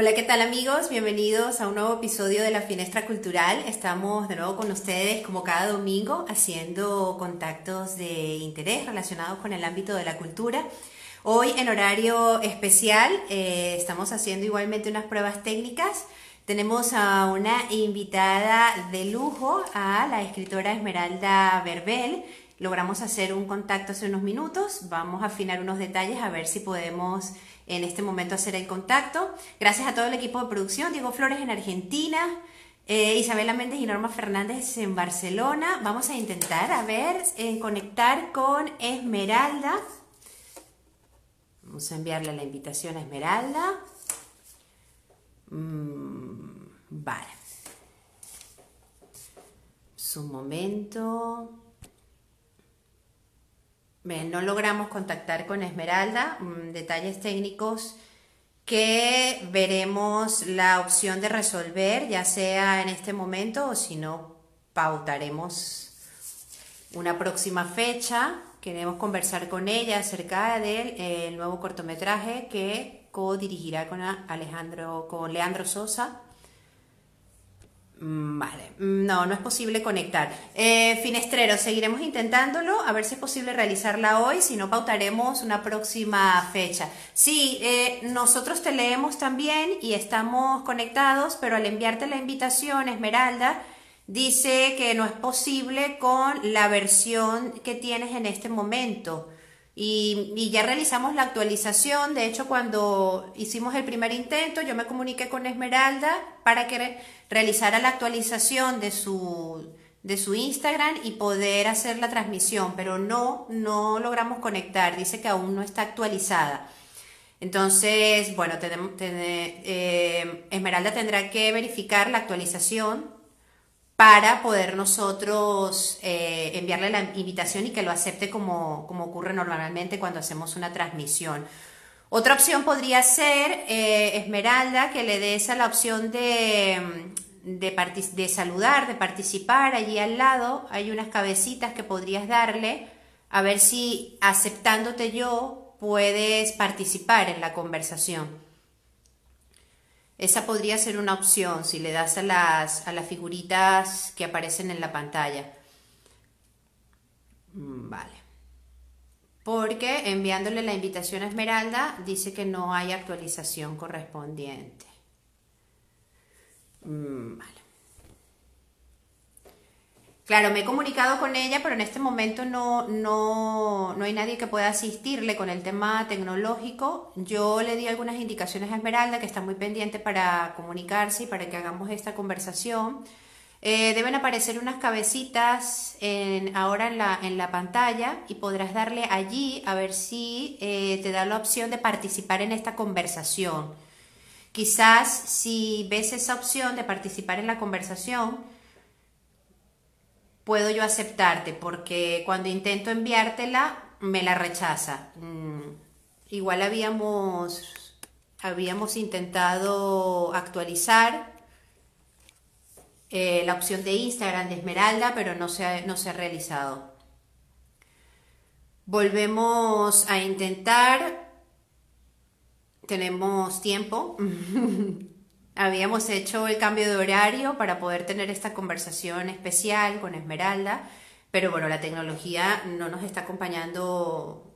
Hola, ¿qué tal amigos? Bienvenidos a un nuevo episodio de la Finestra Cultural. Estamos de nuevo con ustedes como cada domingo haciendo contactos de interés relacionados con el ámbito de la cultura. Hoy en horario especial eh, estamos haciendo igualmente unas pruebas técnicas. Tenemos a una invitada de lujo, a la escritora Esmeralda Verbel. Logramos hacer un contacto hace unos minutos. Vamos a afinar unos detalles a ver si podemos en este momento hacer el contacto. Gracias a todo el equipo de producción, Diego Flores en Argentina, eh, Isabela Méndez y Norma Fernández en Barcelona. Vamos a intentar, a ver, eh, conectar con Esmeralda. Vamos a enviarle la invitación a Esmeralda. Mm, vale. Su momento no logramos contactar con Esmeralda, mm, detalles técnicos que veremos la opción de resolver, ya sea en este momento o si no, pautaremos una próxima fecha. Queremos conversar con ella acerca del nuevo cortometraje que co-dirigirá con Alejandro, con Leandro Sosa vale, mm, no, no es posible conectar. Eh, Finestrero, seguiremos intentándolo, a ver si es posible realizarla hoy, si no pautaremos una próxima fecha. Sí, eh, nosotros te leemos también y estamos conectados, pero al enviarte la invitación, Esmeralda, dice que no es posible con la versión que tienes en este momento. Y, ya realizamos la actualización. De hecho, cuando hicimos el primer intento, yo me comuniqué con Esmeralda para que realizara la actualización de su, de su Instagram y poder hacer la transmisión, pero no, no logramos conectar. Dice que aún no está actualizada. Entonces, bueno, eh, Esmeralda tendrá que verificar la actualización para poder nosotros eh, enviarle la invitación y que lo acepte como, ocurre normalmente cuando hacemos una transmisión. Otra opción podría ser, eh, Esmeralda, que le des a la opción de, de, saludar, de participar. Allí al lado hay unas cabecitas que podrías darle, a ver si aceptándote yo puedes participar en la conversación. Esa podría ser una opción si le das a las, a las figuritas que aparecen en la pantalla. Mm, vale. Porque enviándole la invitación a Esmeralda dice que no hay actualización correspondiente. Mm, vale. Claro, me he comunicado con ella, pero en este momento no, no, no, hay nadie que pueda asistirle con el tema tecnológico. Yo le di algunas indicaciones a Esmeralda, que está muy pendiente para comunicarse y para que hagamos esta conversación. Eh, deben aparecer unas cabecitas ahora en la, en la, pantalla y podrás darle allí a ver si eh, te da la opción de participar en esta conversación. Quizás si ves esa opción de participar en la conversación, puedo yo aceptarte, porque cuando intento enviártela me la rechaza. Mm, igual habíamos, habíamos intentado actualizar eh, la opción de Instagram de Esmeralda, pero no se no se ha realizado. Volvemos a intentar. Tenemos tiempo. Habíamos hecho el cambio de horario para poder tener esta conversación especial con Esmeralda, pero bueno, la tecnología no nos está acompañando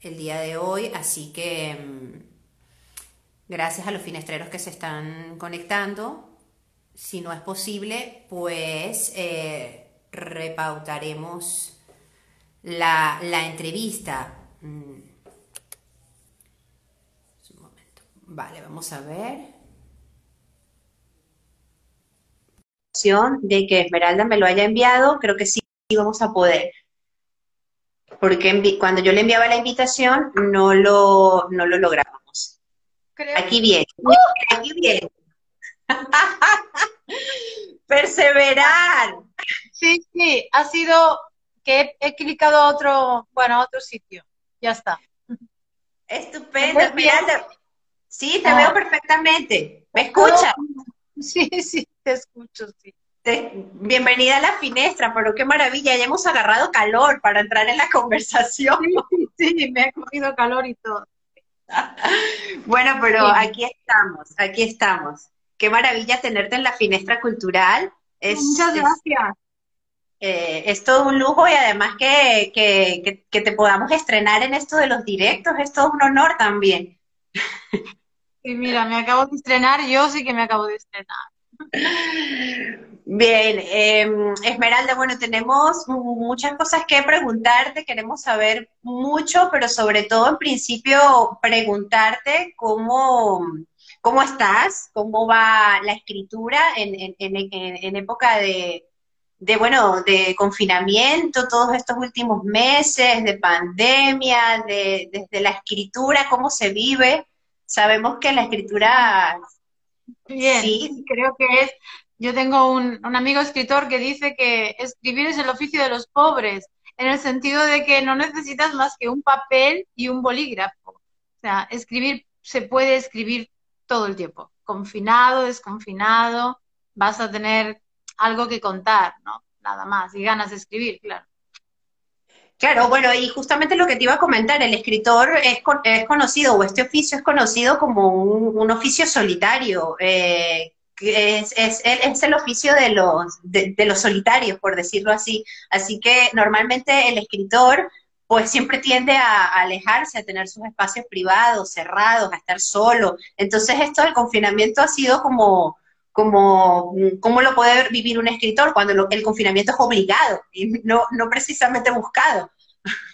el día de hoy, así que mm, gracias a los finestreros que se están conectando. Si no es posible, pues eh, repautaremos la, entrevista. Mm. Vale, vamos a ver. De que Esmeralda me lo haya enviado, creo que sí vamos a poder. Porque cuando yo le enviaba la invitación no lo, no lo lográbamos. Aquí viene, ¡Uh! aquí viene. Perseverar. Sí, sí, ha sido que he, clicado a otro, bueno, a otro sitio. Ya está. Estupendo, Esmeralda. Sí, te veo ah. perfectamente. ¿Me escuchas? Sí, sí, te escucho, sí. bienvenida a la finestra, pero qué maravilla, ya hemos agarrado calor para entrar en la conversación. Sí, me ha cogido calor y todo. bueno, pero aquí estamos, aquí estamos. Qué maravilla tenerte en la finestra cultural. Muchas gracias. Eh, es todo un lujo y además que, que, que, te podamos estrenar en esto de los directos es todo un honor también. Y mira, me acabo de estrenar, yo sí que me acabo de estrenar. Bien, em, Esmeralda, bueno, tenemos muchas cosas que preguntarte, queremos saber mucho, pero sobre todo en principio preguntarte cómo, cómo estás, cómo va la escritura en, en, época de, de, bueno, de confinamiento, todos estos últimos meses, de pandemia, de, desde la escritura, cómo se vive. Sabemos que la escritura... Bien, sí. creo que es yo tengo un, amigo escritor que dice que escribir es el oficio de los pobres, en el sentido de que no necesitas más que un papel y un bolígrafo. O sea, escribir se puede escribir todo el tiempo, confinado, desconfinado, vas a tener algo que contar, ¿no? Nada más, y ganas de escribir, claro. Claro, bueno, y justamente lo que te iba a comentar, el escritor es, es conocido, o este oficio es conocido como un, oficio solitario, eh, es, es, es, el oficio de los, de, los solitarios, por decirlo así. Así que normalmente el escritor pues siempre tiende a, alejarse, a tener sus espacios privados, cerrados, a estar solo. Entonces esto del confinamiento ha sido como, como, ¿cómo lo puede vivir un escritor cuando el confinamiento es obligado y no, no precisamente buscado?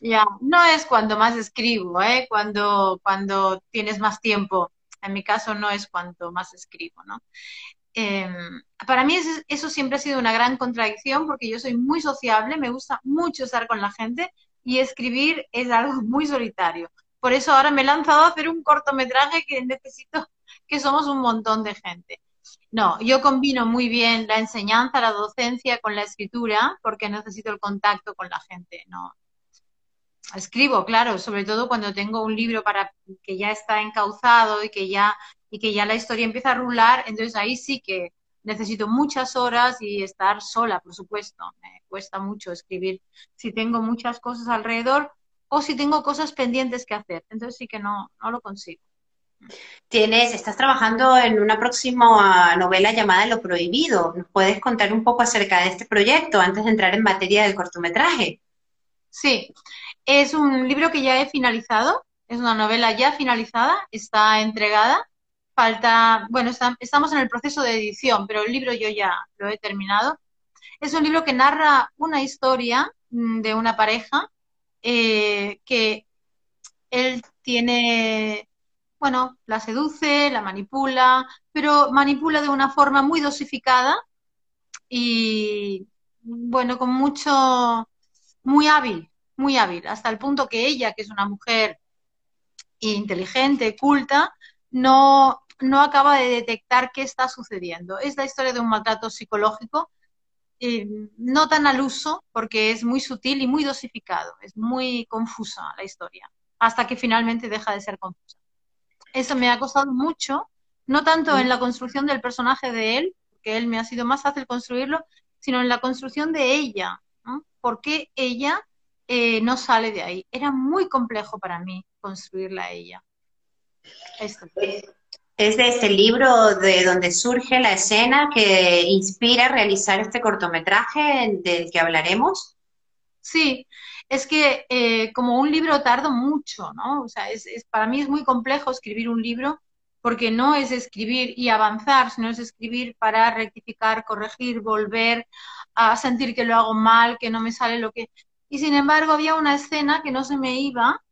Ya, no es cuando más escribo, ¿eh? cuando, cuando tienes más tiempo. En mi caso no es cuanto más escribo, ¿no? Em, para mí eso, siempre ha sido una gran contradicción porque yo soy muy sociable, me gusta mucho estar con la gente y escribir es algo muy solitario. Por eso ahora me he lanzado a hacer un cortometraje que necesito que somos un montón de gente. No, yo combino muy bien la enseñanza, la docencia con la escritura porque necesito el contacto con la gente. No, escribo, claro, sobre todo cuando tengo un libro para que ya está encauzado y que ya y que ya la historia empieza a rular, entonces ahí sí que necesito muchas horas y estar sola, por supuesto. Me cuesta mucho escribir si tengo muchas cosas alrededor o si tengo cosas pendientes que hacer. Entonces sí que no, no lo consigo. Tienes, estás trabajando en una próxima novela llamada Lo Prohibido. ¿Nos puedes contar un poco acerca de este proyecto antes de entrar en materia del cortometraje? Sí, es un libro que ya he finalizado, es una novela ya finalizada, está entregada falta, bueno, estamos en el proceso de edición, pero el libro yo ya lo he terminado. Es un libro que narra una historia mm, de una pareja eh, que él tiene, bueno, la seduce, la manipula, pero manipula de una forma muy dosificada y, bueno, con mucho, muy hábil, muy hábil, hasta el punto que ella, que es una mujer inteligente, culta, no no acaba de detectar qué está sucediendo. Es la historia de un maltrato psicológico, eh, no tan al uso, porque es muy sutil y muy dosificado, es muy confusa la historia, hasta que finalmente deja de ser confusa. Eso me ha costado mucho, no tanto en la construcción del personaje de él, que él me ha sido más fácil construirlo, sino en la construcción de ella. ¿no? ¿Por qué ella eh, no sale de ahí? Era muy complejo para mí construirla a ella. Esto. Es de este libro de donde surge la escena que inspira a realizar este cortometraje del que hablaremos. Sí, es que eh, como un libro tardo mucho, ¿no? O sea, es, para mí es muy complejo escribir un libro porque no es escribir y avanzar, sino es escribir para rectificar, corregir, volver a sentir que lo hago mal, que no me sale lo que... Y sin embargo había una escena que no se me iba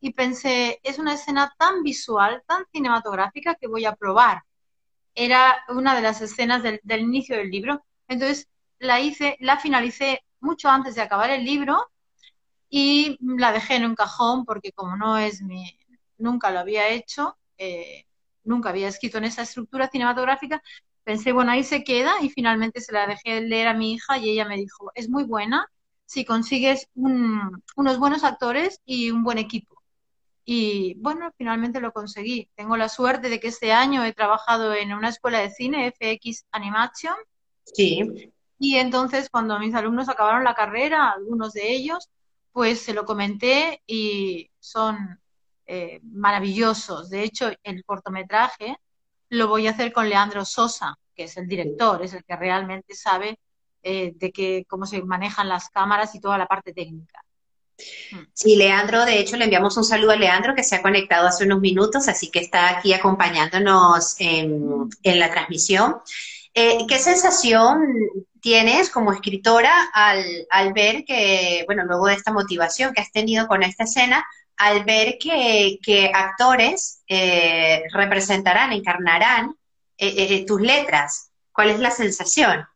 y pensé, es una escena tan visual, tan cinematográfica que voy a probar. Era una de las escenas del, inicio del libro. Entonces la hice, la finalicé mucho antes de acabar el libro y la dejé en un cajón porque como no es mi, nunca lo había hecho, eh, nunca había escrito en esa estructura cinematográfica, pensé, bueno, ahí se queda y finalmente se la dejé leer a mi hija y ella me dijo, es muy buena si consigues unos buenos actores y un buen equipo. Y bueno, finalmente lo conseguí. Tengo la suerte de que este año he trabajado en una escuela de cine, FX Animation. Sí. Y entonces cuando mis alumnos acabaron la carrera, algunos de ellos, pues se lo comenté y son eh, maravillosos. De hecho, el cortometraje lo voy a hacer con Leandro Sosa, que es el director, es el que realmente sabe eh, de que, cómo se manejan las cámaras y toda la parte técnica. Sí, Leandro, de hecho le enviamos un saludo a Leandro que se ha conectado hace unos minutos, así que está aquí acompañándonos en, la transmisión. Eh, ¿Qué sensación tienes como escritora al, al, ver que, bueno, luego de esta motivación que has tenido con esta escena, al ver que, que actores eh, representarán, encarnarán eh, tus letras? ¿Cuál es la sensación?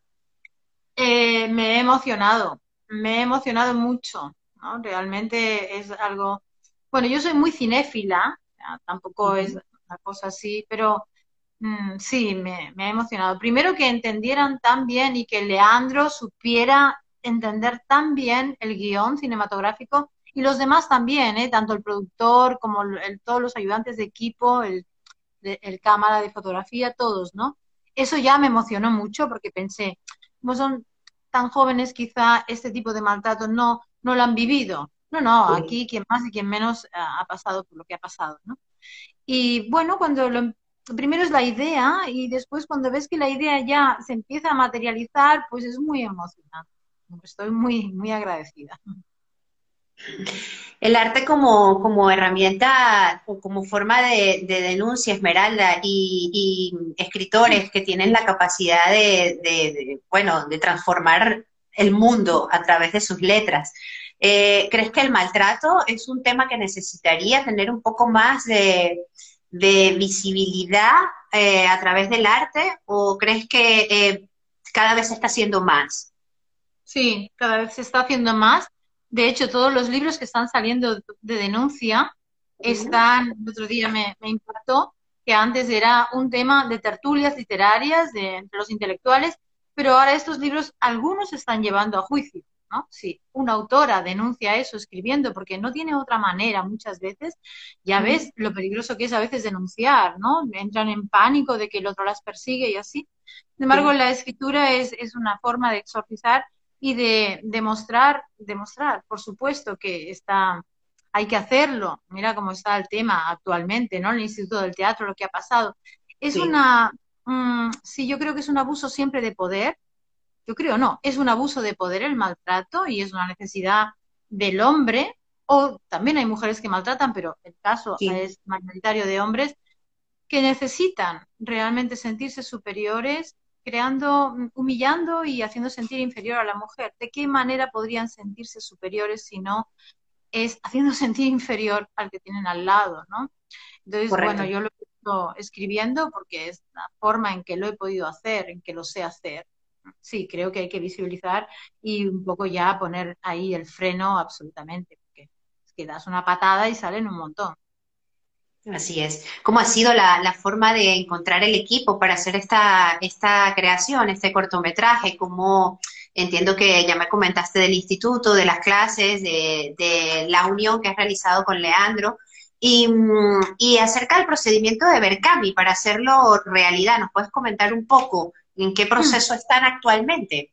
me he emocionado, me he emocionado mucho Realmente es algo, bueno, yo soy muy cinéfila, tampoco es una cosa así, pero mm, sí, me, ha emocionado. Primero que entendieran tan bien y que Leandro supiera entender tan bien el guion cinematográfico y los demás también, ¿eh? tanto el productor como todos los ayudantes de equipo, el, el, cámara de fotografía, todos, ¿no? Eso ya me emocionó mucho porque pensé, como son tan jóvenes, quizá este tipo de maltrato no, no lo han vivido. No, no, aquí quien más y quien menos ha pasado por lo que ha pasado, ¿no? Y bueno, cuando lo, primero es la idea y después cuando ves que la idea ya se empieza a materializar, pues es muy emocionante. Estoy muy, muy agradecida. El arte como, como herramienta o como forma de, denuncia, Esmeralda, y, escritores que tienen la capacidad de, bueno, de transformar el mundo a través de sus letras. Eh, ¿Crees que el maltrato es un tema que necesitaría tener un poco más de, visibilidad eh, a través del arte o crees que eh, cada vez se está haciendo más? Sí, cada vez se está haciendo más. De hecho, todos los libros que están saliendo de denuncia están, el otro día me, me impactó, que antes era un tema de tertulias literarias de, entre los intelectuales pero ahora estos libros, algunos se están llevando a juicio, ¿no? Si una autora denuncia eso escribiendo, porque no tiene otra manera muchas veces, ya ves lo peligroso que es a veces denunciar, ¿no? Entran en pánico de que el otro las persigue y así. Sin embargo, la escritura es, es una forma de exorcizar y de demostrar, demostrar, por supuesto que está, hay que hacerlo. Mira cómo está el tema actualmente, ¿no? El Instituto del Teatro, lo que ha pasado. Es una Mm, sí, yo creo que es un abuso siempre de poder. Yo creo no, es un abuso de poder el maltrato y es una necesidad del hombre. O también hay mujeres que maltratan, pero el caso es mayoritario de hombres que necesitan realmente sentirse superiores, creando, humillando y haciendo sentir inferior a la mujer. ¿De qué manera podrían sentirse superiores si no es haciendo sentir inferior al que tienen al lado, ¿no? Entonces, bueno, yo lo escribiendo porque es la forma en que lo he podido hacer, en que lo sé hacer. Sí, creo que hay que visibilizar y un poco ya poner ahí el freno absolutamente, porque es que das una patada y salen un montón. Así es. ¿Cómo ha sido la, forma de encontrar el equipo para hacer esta, esta creación, este cortometraje? ¿Cómo, entiendo que ya me comentaste del instituto, de las clases, de, la unión que has realizado con Leandro, y, acerca del procedimiento de Berkami para hacerlo realidad, ¿nos puedes comentar un poco en qué proceso mm. están actualmente?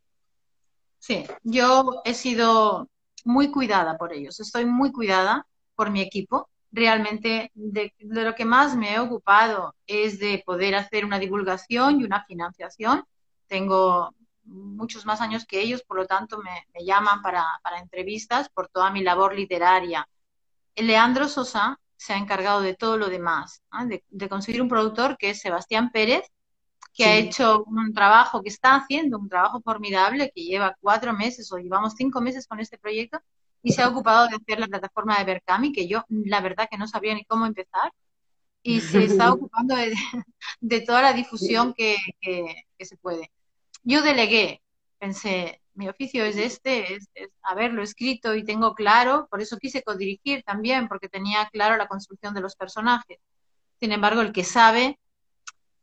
Sí, yo he sido muy cuidada por ellos, estoy muy cuidada por mi equipo. Realmente de, lo que más me he ocupado es de poder hacer una divulgación y una financiación. Tengo muchos más años que ellos, por lo tanto me, llaman para, para, entrevistas por toda mi labor literaria. Leandro Sosa se ha encargado de todo lo demás, de, conseguir un productor que es Sebastián Pérez, que ha hecho un trabajo, que está haciendo un trabajo formidable, que lleva cuatro meses o llevamos cinco meses con este proyecto y se ha ocupado de hacer la plataforma de Berkami, que yo la verdad que no sabía ni cómo empezar, y se está ocupando de, toda la difusión que, que, se puede. Yo delegué, pensé, mi oficio es este, es, haberlo escrito y tengo claro, por eso quise codirigir también, porque tenía claro la construcción de los personajes. Sin embargo, el que sabe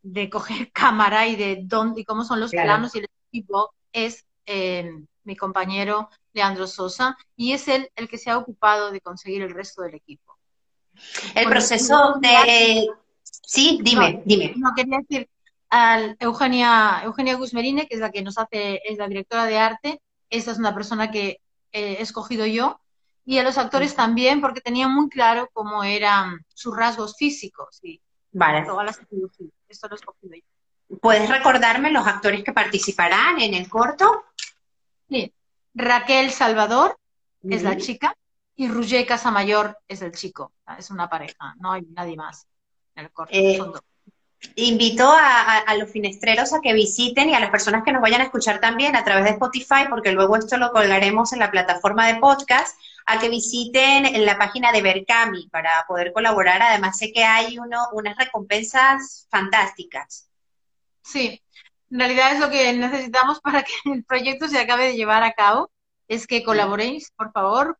de coger cámara y de dónde y cómo son los planos y el equipo es eh, mi compañero Leandro Sosa y es él el que se ha ocupado de conseguir el resto del equipo. El proceso de... Sí, dime, dime. No, quería decir, a Eugenia, Eugenia Guzmerine, que es la que nos hace, es la directora de arte. Esa es una persona que he escogido yo. y a los actores también, porque tenía muy claro cómo eran sus rasgos físicos y vale. todas las Esto lo he escogido yo. ¿Puedes recordarme los actores que participarán en el corto? Sí. Raquel Salvador es la chica y Roger Casamayor es el chico. Es una pareja, no hay nadie más en el corto. Eh, invito a, a, los finestreros a que visiten y a las personas que nos vayan a escuchar también a través de Spotify, porque luego esto lo colgaremos en la plataforma de podcast, a que visiten en la página de Berkami para poder colaborar. Además, sé que hay uno, unas recompensas fantásticas. Sí, en realidad es lo que necesitamos para que el proyecto se acabe de llevar a cabo, es que colaboréis, por favor,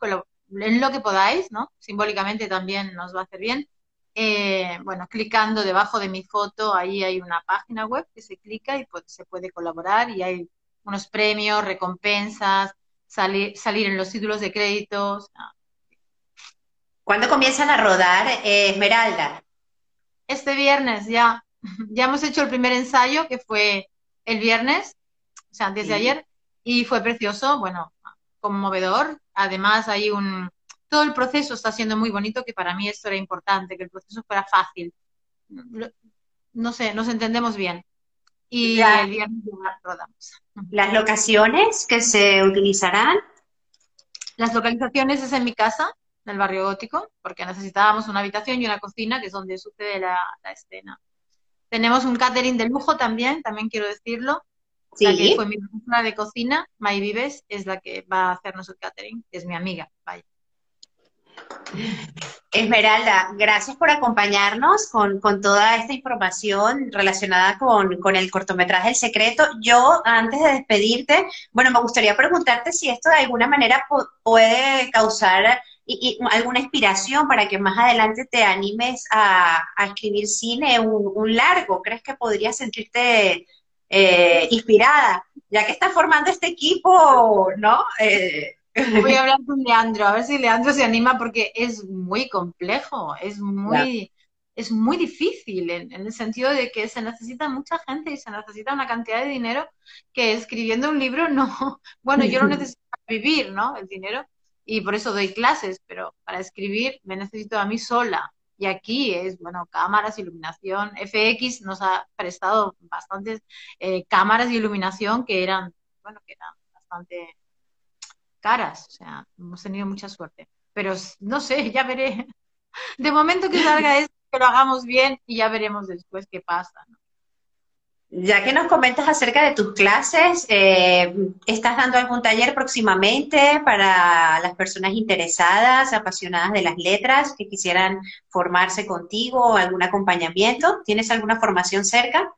en lo que podáis, ¿no? Simbólicamente también nos va a hacer bien. Eh, bueno, clicando debajo de mi foto, ahí hay una página web que se clica y pues, se puede colaborar y hay unos premios, recompensas, salir, salir en los títulos de créditos. ¿Cuándo comienzan a rodar eh, Esmeralda? Este viernes ya. Ya hemos hecho el primer ensayo que fue el viernes, o sea, antes de ayer, y fue precioso, bueno, conmovedor. Además, hay un. Todo el proceso está siendo muy bonito, que para mí esto era importante, que el proceso fuera fácil. No sé, nos entendemos bien. Y el viernes ya rodamos. ¿Las locaciones que se utilizarán? Las localizaciones es en mi casa, en el barrio gótico, porque necesitábamos una habitación y una cocina, que es donde sucede la, escena. Tenemos un catering de lujo también, también quiero decirlo. Sí. La que fue mi profesora de cocina, May Vives, es la que va a hacernos el catering, es mi amiga, vaya. Esmeralda, gracias por acompañarnos con, toda esta información relacionada con, el cortometraje El Secreto. Yo, antes de despedirte, bueno, me gustaría preguntarte si esto de alguna manera puede causar alguna inspiración para que más adelante te animes a, escribir cine, un, largo. ¿Crees que podrías sentirte eh, inspirada? Ya que estás formando este equipo, ¿no? Eh, Voy a hablar con Leandro, a ver si Leandro se anima porque es muy complejo, es muy, es muy difícil en, el sentido de que se necesita mucha gente y se necesita una cantidad de dinero que escribiendo un libro no, bueno, yo lo necesito para vivir, ¿no? El dinero y por eso doy clases, pero para escribir me necesito a mí sola. Y aquí es, bueno, cámaras, iluminación. FX nos ha prestado bastantes eh, cámaras de iluminación que eran, bueno, que eran bastante caras, o sea, hemos tenido mucha suerte. Pero no sé, ya veré. De momento que salga es que lo hagamos bien y ya veremos después qué pasa. Ya que nos comentas acerca de tus clases, eh, ¿estás dando algún taller próximamente para las personas interesadas, apasionadas de las letras, que quisieran formarse contigo o algún acompañamiento? ¿Tienes alguna formación cerca?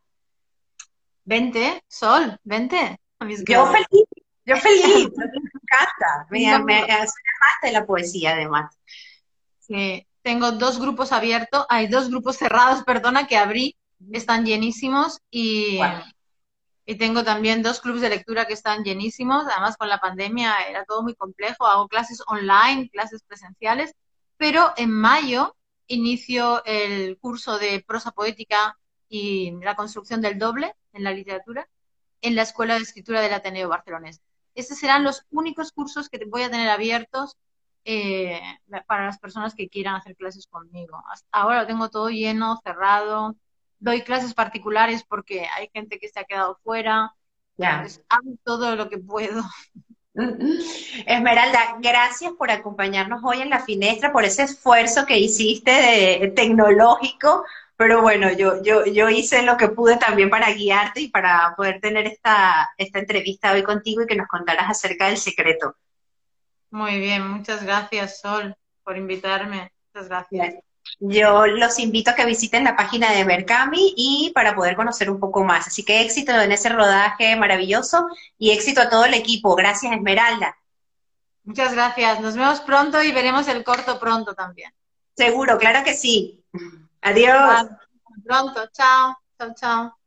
Vente, Sol, vente. Yo feliz, yo feliz, encanta, me, me, de la poesía además. Sí, tengo dos grupos abiertos, hay dos grupos cerrados, perdona, que abrí, están llenísimos y, y tengo también dos clubes de lectura que están llenísimos, además con la pandemia era todo muy complejo, hago clases online, clases presenciales, pero en mayo inicio el curso de prosa poética y la construcción del doble en la literatura en la Escuela de Escritura del Ateneo Barcelonés. Estos serán los únicos cursos que voy a tener abiertos eh, para las personas que quieran hacer clases conmigo. Hasta ahora lo tengo todo lleno, cerrado. Doy clases particulares porque hay gente que se ha quedado fuera. Ya. hago todo lo que puedo. Esmeralda, gracias por acompañarnos hoy en la finestra, por ese esfuerzo que hiciste de, tecnológico pero bueno, yo, yo, yo hice lo que pude también para guiarte y para poder tener esta, esta entrevista hoy contigo y que nos contaras acerca del secreto. Muy bien, muchas gracias Sol por invitarme. Muchas gracias. Yo los invito a que visiten la página de Mercami y para poder conocer un poco más. Así que éxito en ese rodaje maravilloso y éxito a todo el equipo. Gracias, Esmeralda. Muchas gracias. Nos vemos pronto y veremos el corto pronto también. Seguro, claro que sí. Adiós. Pronto, chao, chao, chao.